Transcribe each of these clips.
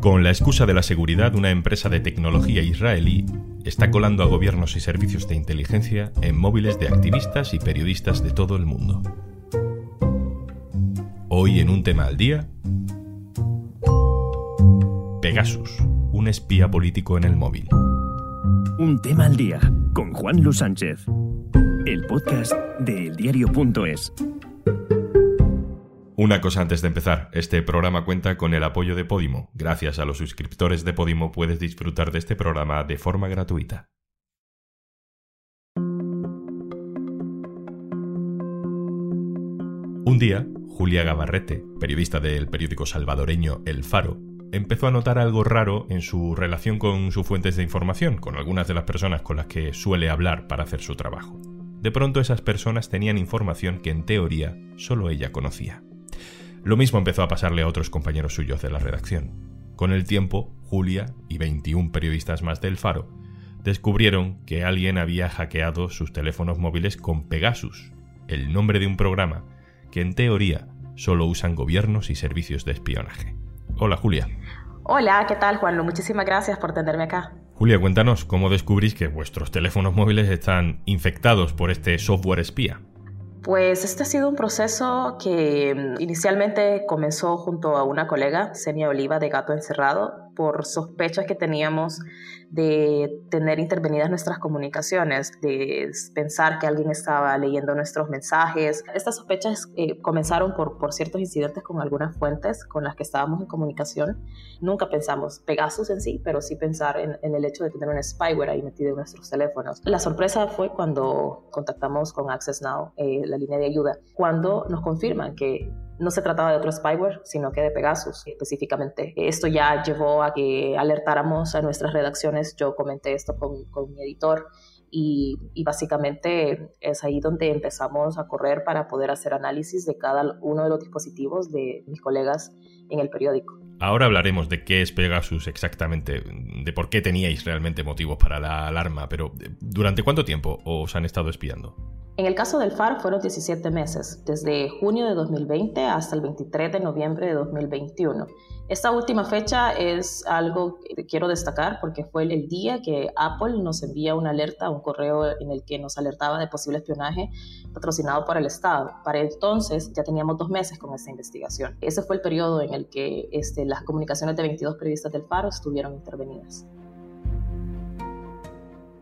Con la excusa de la seguridad, una empresa de tecnología israelí está colando a gobiernos y servicios de inteligencia en móviles de activistas y periodistas de todo el mundo. Hoy en un tema al día, Pegasus, un espía político en el móvil. Un tema al día con Juan Luis Sánchez, el podcast de eldiario.es. Una cosa antes de empezar, este programa cuenta con el apoyo de Podimo. Gracias a los suscriptores de Podimo puedes disfrutar de este programa de forma gratuita. Un día, Julia Gabarrete, periodista del periódico salvadoreño El Faro, empezó a notar algo raro en su relación con sus fuentes de información, con algunas de las personas con las que suele hablar para hacer su trabajo. De pronto esas personas tenían información que en teoría solo ella conocía. Lo mismo empezó a pasarle a otros compañeros suyos de la redacción. Con el tiempo, Julia y 21 periodistas más del Faro descubrieron que alguien había hackeado sus teléfonos móviles con Pegasus, el nombre de un programa que en teoría solo usan gobiernos y servicios de espionaje. Hola Julia. Hola, ¿qué tal Juanlo? Muchísimas gracias por tenerme acá. Julia, cuéntanos cómo descubrís que vuestros teléfonos móviles están infectados por este software espía. Pues este ha sido un proceso que mm, inicialmente comenzó junto a una colega, Semia Oliva, de Gato Encerrado, por sospechas que teníamos de tener intervenidas nuestras comunicaciones, de pensar que alguien estaba leyendo nuestros mensajes. Estas sospechas eh, comenzaron por, por ciertos incidentes con algunas fuentes con las que estábamos en comunicación. Nunca pensamos Pegasus en sí, pero sí pensar en, el hecho de tener un spyware ahí metido en nuestros teléfonos. La sorpresa fue cuando contactamos con Access Now, eh, la línea de ayuda, cuando nos confirman que no se trataba de otro spyware, sino que de Pegasus específicamente. Esto ya llevó a que alertáramos a nuestras redacciones. Yo comenté esto con, mi editor y, y, básicamente es ahí donde empezamos a correr para poder hacer análisis de cada uno de los dispositivos de mis colegas en el periódico. Ahora hablaremos de qué es Pegasus exactamente, de por qué teníais realmente motivos para la alarma, pero ¿durante cuánto tiempo os han estado espiando? En el caso del FAR fueron 17 meses, desde junio de 2020 hasta el 23 de noviembre de 2021. Esta última fecha es algo que quiero destacar porque fue el día que Apple nos envía una alerta, un correo en el que nos alertaba de posible espionaje patrocinado por el Estado. Para entonces ya teníamos dos meses con esta investigación. Ese fue el periodo en el que este, las comunicaciones de 22 periodistas del Faro estuvieron intervenidas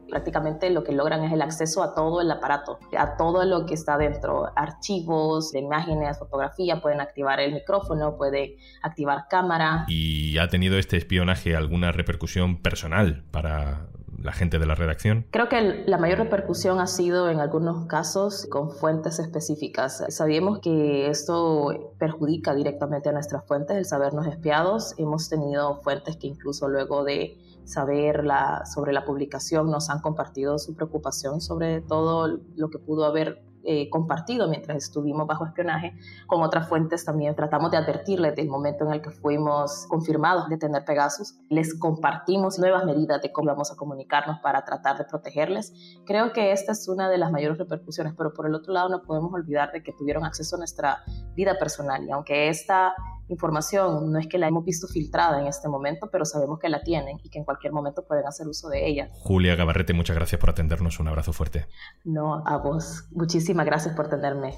prácticamente lo que logran es el acceso a todo el aparato, a todo lo que está dentro, archivos, imágenes, fotografía, pueden activar el micrófono, pueden activar cámara. ¿Y ha tenido este espionaje alguna repercusión personal para la gente de la redacción? Creo que la mayor repercusión ha sido en algunos casos con fuentes específicas. Sabíamos que esto perjudica directamente a nuestras fuentes, el sabernos espiados. Hemos tenido fuentes que incluso luego de saber la, sobre la publicación nos han compartido su preocupación sobre todo lo que pudo haber eh, compartido mientras estuvimos bajo espionaje con otras fuentes también tratamos de advertirles del momento en el que fuimos confirmados de tener Pegasus les compartimos nuevas medidas de cómo vamos a comunicarnos para tratar de protegerles creo que esta es una de las mayores repercusiones pero por el otro lado no podemos olvidar de que tuvieron acceso a nuestra vida personal y aunque esta información no es que la hemos visto filtrada en este momento, pero sabemos que la tienen y que en cualquier momento pueden hacer uso de ella. Julia Gabarrete, muchas gracias por atendernos. Un abrazo fuerte. No, a vos. Muchísimas gracias por atenderme.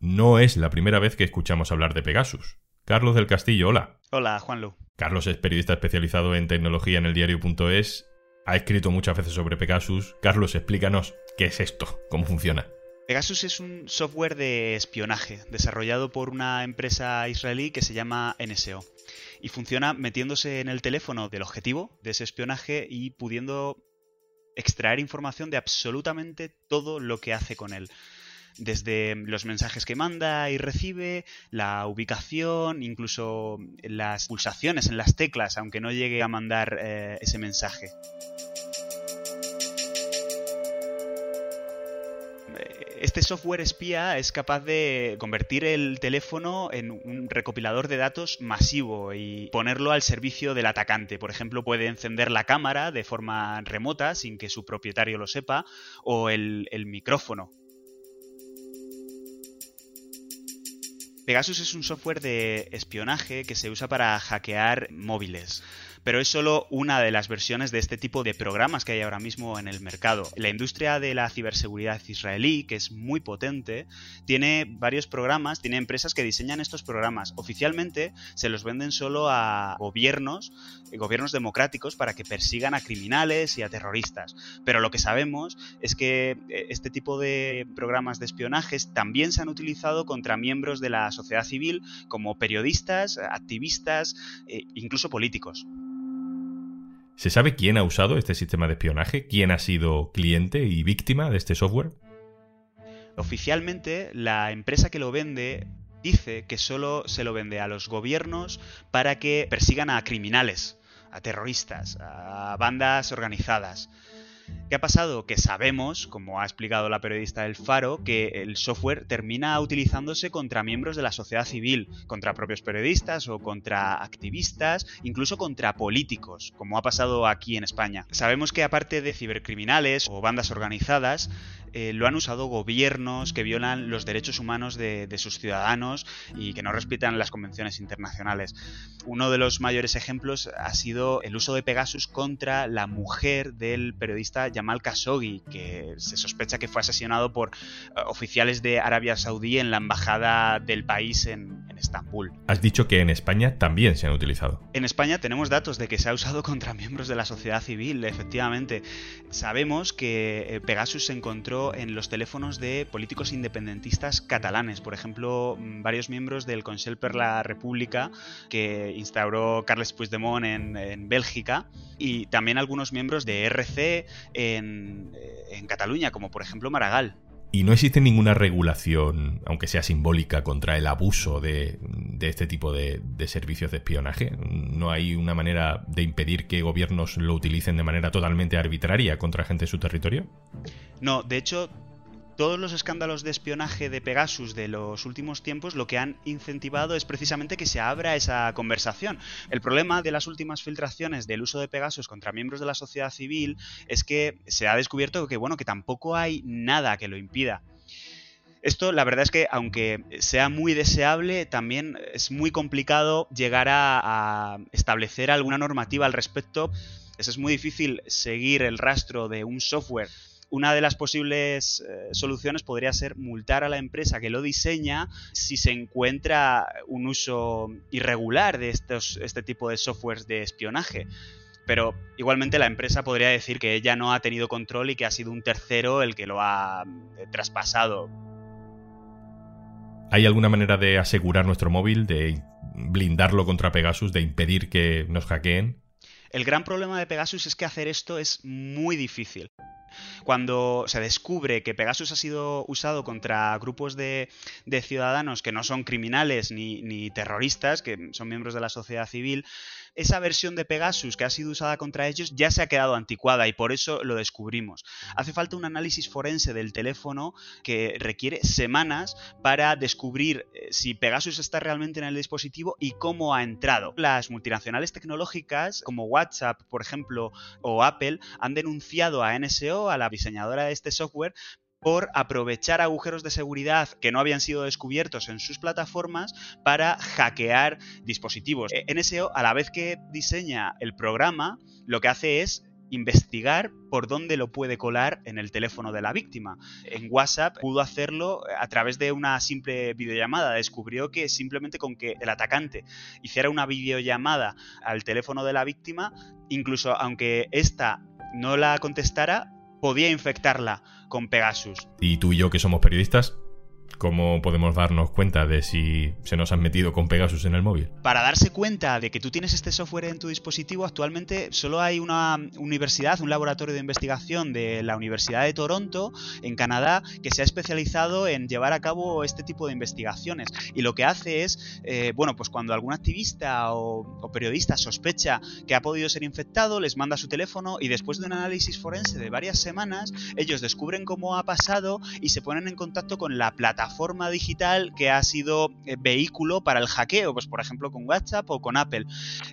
No es la primera vez que escuchamos hablar de Pegasus. Carlos del Castillo, hola. Hola, Juanlu. Carlos es periodista especializado en tecnología en el diario.es. Ha escrito muchas veces sobre Pegasus. Carlos, explícanos qué es esto, cómo funciona. Pegasus es un software de espionaje desarrollado por una empresa israelí que se llama NSO y funciona metiéndose en el teléfono del objetivo de ese espionaje y pudiendo extraer información de absolutamente todo lo que hace con él. Desde los mensajes que manda y recibe, la ubicación, incluso las pulsaciones en las teclas, aunque no llegue a mandar eh, ese mensaje. Este software espía es capaz de convertir el teléfono en un recopilador de datos masivo y ponerlo al servicio del atacante. Por ejemplo, puede encender la cámara de forma remota sin que su propietario lo sepa o el, micrófono Pegasus es un software de espionaje que se usa para hackear móviles pero es solo una de las versiones de este tipo de programas que hay ahora mismo en el mercado. La industria de la ciberseguridad israelí, que es muy potente, tiene varios programas, tiene empresas que diseñan estos programas. Oficialmente se los venden solo a gobiernos, eh, gobiernos democráticos, para que persigan a criminales y a terroristas. Pero lo que sabemos es que eh, este tipo de programas de espionajes también se han utilizado contra miembros de la sociedad civil como periodistas, activistas e incluso políticos. ¿Se sabe quién ha usado este sistema de espionaje? ¿Quién ha sido cliente y víctima de este software? Oficialmente, la empresa que lo vende dice que solo se lo vende a los gobiernos para que persigan a criminales, a terroristas, a bandas organizadas. ¿Qué ha pasado? Que sabemos, como ha explicado la periodista del Faro, que el software termina utilizándose contra miembros de la sociedad civil, contra propios periodistas o contra activistas, incluso contra políticos, como ha pasado aquí en España. Sabemos que aparte de cibercriminales o bandas organizadas, eh, lo han usado gobiernos que violan los derechos humanos de, sus ciudadanos y que no respetan las convenciones internacionales. Uno de los mayores ejemplos ha sido el uso de Pegasus contra la mujer del periodista Jamal Khashoggi, que se sospecha que fue asesinado por eh, oficiales de Arabia Saudí en la embajada del país en, Estambul. Has dicho que en España también se han utilizado. En España tenemos datos de que se ha usado contra miembros de la sociedad civil, efectivamente. Sabemos que eh, Pegasus se encontró en los teléfonos de políticos independentistas catalanes. Por ejemplo, mm, varios miembros del Consell per la República que instauró Carles Puigdemont en, en Bélgica y también algunos miembros de RC en, eh, en Cataluña, como por ejemplo Maragall. Y no existe ninguna regulación, aunque sea simbólica, contra el abuso de, este tipo de, de, servicios de espionaje. No hay una manera de impedir que gobiernos lo utilicen de manera totalmente arbitraria contra gente de su territorio. No, de hecho, todos los escándalos de espionaje de Pegasus de los últimos tiempos lo que han incentivado es precisamente que se abra esa conversación. El problema de las últimas filtraciones del uso de Pegasus contra miembros de la sociedad civil es que se ha descubierto que bueno, que tampoco hay nada que lo impida. Esto, la verdad es que, aunque sea muy deseable, también es muy complicado llegar a, a establecer alguna normativa al respecto. Es muy difícil seguir el rastro de un software una de las posibles eh, soluciones podría ser multar a la empresa que lo diseña si se encuentra un uso irregular de estos, este tipo de softwares de espionaje. Pero igualmente la empresa podría decir que ella no ha tenido control y que ha sido un tercero el que lo ha eh, traspasado. ¿Hay alguna manera de asegurar nuestro móvil, de blindarlo contra Pegasus, de impedir que nos hackeen? El gran problema de Pegasus es que hacer esto es muy difícil. Cuando se descubre que Pegasus ha sido usado contra grupos de, ciudadanos que no son criminales ni, ni terroristas, que son miembros de la sociedad civil, esa versión de Pegasus que ha sido usada contra ellos ya se ha quedado anticuada y por eso lo descubrimos. Hace falta un análisis forense del teléfono que requiere semanas para descubrir eh, si Pegasus está realmente en el dispositivo y cómo ha entrado. Las multinacionales tecnológicas como WhatsApp, por ejemplo, o Apple han denunciado a NSO, a la diseñadora de este software, por aprovechar agujeros de seguridad que no habían sido descubiertos en sus plataformas para hackear dispositivos. E, NSO, a la vez que diseña el programa, lo que hace es investigar por dónde lo puede colar en el teléfono de la víctima. En WhatsApp pudo hacerlo a través de una simple videollamada. Descubrió que simplemente con que el atacante hiciera una videollamada al teléfono de la víctima, incluso aunque ésta no la contestara, podía infectarla con Pegasus. Y tú y yo que somos periodistas, ¿Cómo podemos darnos cuenta de si se nos han metido con Pegasus en el móvil? Para darse cuenta de que tú tienes este software en tu dispositivo, actualmente solo hay una universidad, un laboratorio de investigación de la Universidad de Toronto, en Canadá, que se ha especializado en llevar a cabo este tipo de investigaciones. Y lo que hace es, eh, bueno, pues cuando algún activista o, o periodista sospecha que ha podido ser infectado, les manda su teléfono y después de un análisis forense de varias semanas, ellos descubren cómo ha pasado y se ponen en contacto con la plataforma plataforma digital que ha sido eh, vehículo para el hackeo, pues por ejemplo con WhatsApp o con Apple.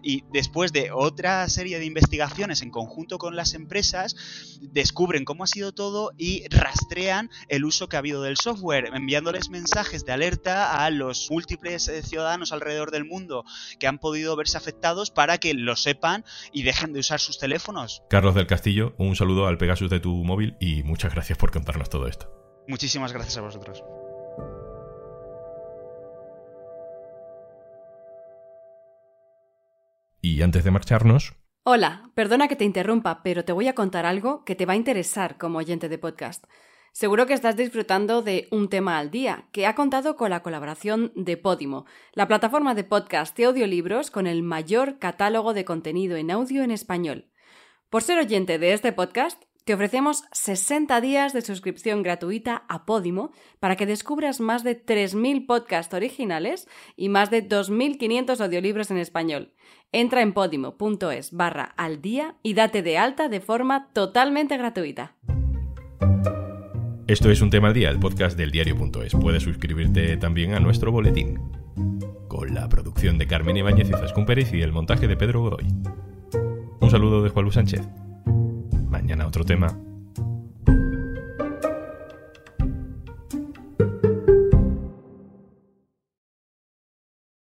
Y después de otra serie de investigaciones en conjunto con las empresas, descubren cómo ha sido todo y rastrean el uso que ha habido del software, enviándoles mensajes de alerta a los múltiples eh, ciudadanos alrededor del mundo que han podido verse afectados para que lo sepan y dejen de usar sus teléfonos. Carlos del Castillo, un saludo al Pegasus de tu móvil y muchas gracias por contarnos todo esto. Muchísimas gracias a vosotros. Y antes de marcharnos... Hola, perdona que te interrumpa, pero te voy a contar algo que te va a interesar como oyente de podcast. Seguro que estás disfrutando de Un tema al día, que ha contado con la colaboración de Podimo, la plataforma de podcast y audiolibros con el mayor catálogo de contenido en audio en español. Por ser oyente de este podcast, te ofrecemos 60 días de suscripción gratuita a Podimo para que descubras más de 3.000 podcasts originales y más de 2.500 audiolibros en español. Entra en podimo.es barra al día y date de alta de forma totalmente gratuita. Esto es Un Tema al Día, el podcast del diario.es. Puedes suscribirte también a nuestro boletín. Con la producción de Carmen Ibáñez y Zascún Pérez y el montaje de Pedro Godoy. Un saludo de Juan Luis Sánchez. Mañana otro tema.